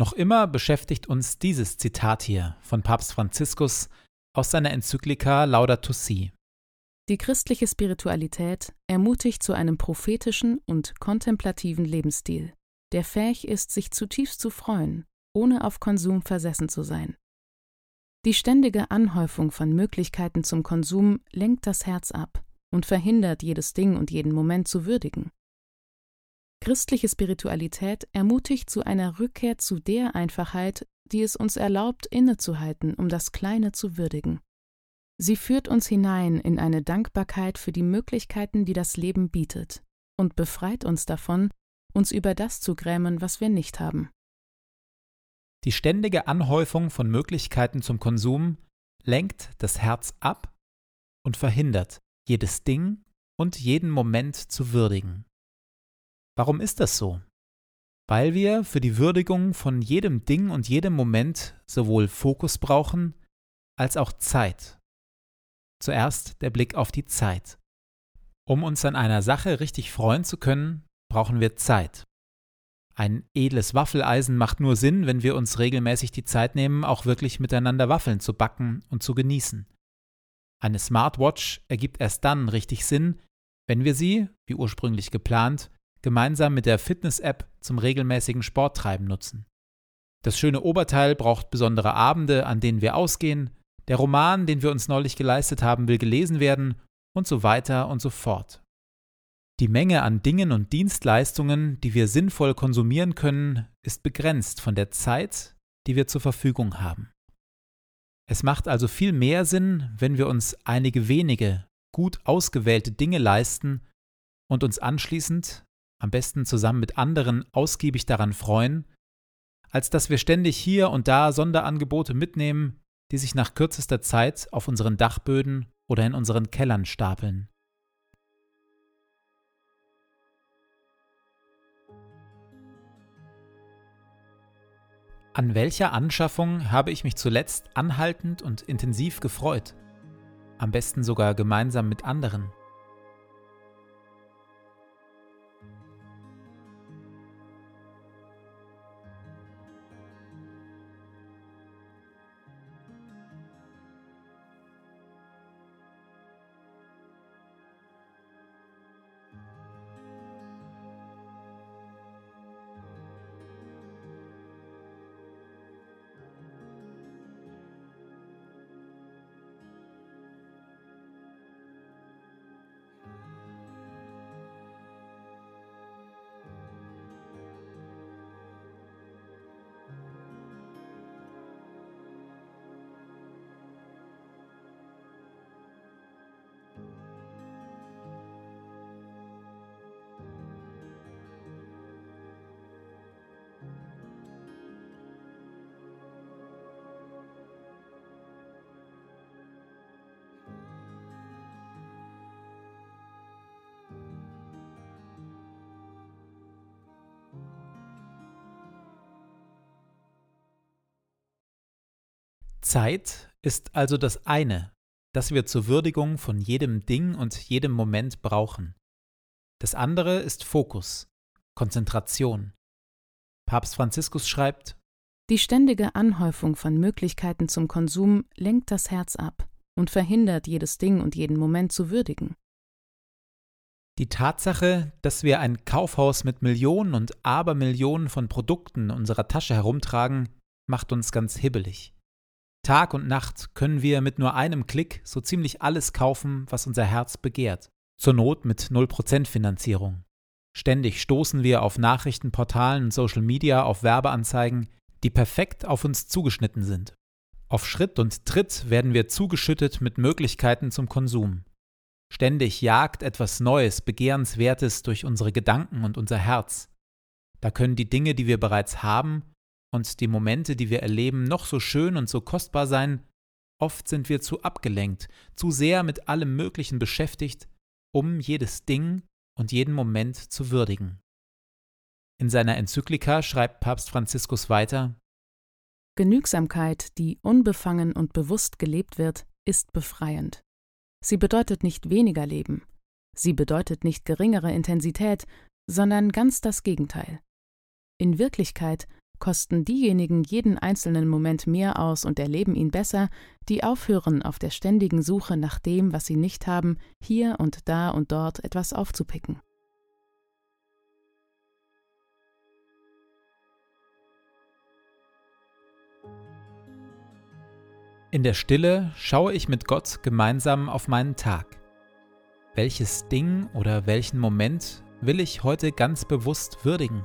Noch immer beschäftigt uns dieses Zitat hier von Papst Franziskus aus seiner Enzyklika Laudato Si. Die christliche Spiritualität ermutigt zu einem prophetischen und kontemplativen Lebensstil, der fähig ist, sich zutiefst zu freuen, ohne auf Konsum versessen zu sein. Die ständige Anhäufung von Möglichkeiten zum Konsum lenkt das Herz ab und verhindert, jedes Ding und jeden Moment zu würdigen. Christliche Spiritualität ermutigt zu einer Rückkehr zu der Einfachheit, die es uns erlaubt, innezuhalten, um das Kleine zu würdigen. Sie führt uns hinein in eine Dankbarkeit für die Möglichkeiten, die das Leben bietet, und befreit uns davon, uns über das zu grämen, was wir nicht haben. Die ständige Anhäufung von Möglichkeiten zum Konsum lenkt das Herz ab und verhindert, jedes Ding und jeden Moment zu würdigen. Warum ist das so? Weil wir für die Würdigung von jedem Ding und jedem Moment sowohl Fokus brauchen als auch Zeit. Zuerst der Blick auf die Zeit. Um uns an einer Sache richtig freuen zu können, brauchen wir Zeit. Ein edles Waffeleisen macht nur Sinn, wenn wir uns regelmäßig die Zeit nehmen, auch wirklich miteinander Waffeln zu backen und zu genießen. Eine Smartwatch ergibt erst dann richtig Sinn, wenn wir sie, wie ursprünglich geplant, gemeinsam mit der Fitness-App zum regelmäßigen Sporttreiben nutzen. Das schöne Oberteil braucht besondere Abende, an denen wir ausgehen, der Roman, den wir uns neulich geleistet haben, will gelesen werden und so weiter und so fort. Die Menge an Dingen und Dienstleistungen, die wir sinnvoll konsumieren können, ist begrenzt von der Zeit, die wir zur Verfügung haben. Es macht also viel mehr Sinn, wenn wir uns einige wenige, gut ausgewählte Dinge leisten und uns anschließend, am besten zusammen mit anderen, ausgiebig daran freuen, als dass wir ständig hier und da Sonderangebote mitnehmen, die sich nach kürzester Zeit auf unseren Dachböden oder in unseren Kellern stapeln. An welcher Anschaffung habe ich mich zuletzt anhaltend und intensiv gefreut? Am besten sogar gemeinsam mit anderen. Zeit ist also das eine, das wir zur Würdigung von jedem Ding und jedem Moment brauchen. Das andere ist Fokus, Konzentration. Papst Franziskus schreibt, Die ständige Anhäufung von Möglichkeiten zum Konsum lenkt das Herz ab und verhindert, jedes Ding und jeden Moment zu würdigen. Die Tatsache, dass wir ein Kaufhaus mit Millionen und Abermillionen von Produkten in unserer Tasche herumtragen, macht uns ganz hibbelig. Tag und Nacht können wir mit nur einem Klick so ziemlich alles kaufen, was unser Herz begehrt. Zur Not mit 0% Finanzierung. Ständig stoßen wir auf Nachrichtenportalen und Social Media auf Werbeanzeigen, die perfekt auf uns zugeschnitten sind. Auf Schritt und Tritt werden wir zugeschüttet mit Möglichkeiten zum Konsum. Ständig jagt etwas Neues, Begehrenswertes durch unsere Gedanken und unser Herz. Da können die Dinge, die wir bereits haben, und die Momente, die wir erleben, noch so schön und so kostbar sein, oft sind wir zu abgelenkt, zu sehr mit allem Möglichen beschäftigt, um jedes Ding und jeden Moment zu würdigen. In seiner Enzyklika schreibt Papst Franziskus weiter Genügsamkeit, die unbefangen und bewusst gelebt wird, ist befreiend. Sie bedeutet nicht weniger Leben, sie bedeutet nicht geringere Intensität, sondern ganz das Gegenteil. In Wirklichkeit kosten diejenigen jeden einzelnen Moment mehr aus und erleben ihn besser, die aufhören, auf der ständigen Suche nach dem, was sie nicht haben, hier und da und dort etwas aufzupicken. In der Stille schaue ich mit Gott gemeinsam auf meinen Tag. Welches Ding oder welchen Moment will ich heute ganz bewusst würdigen?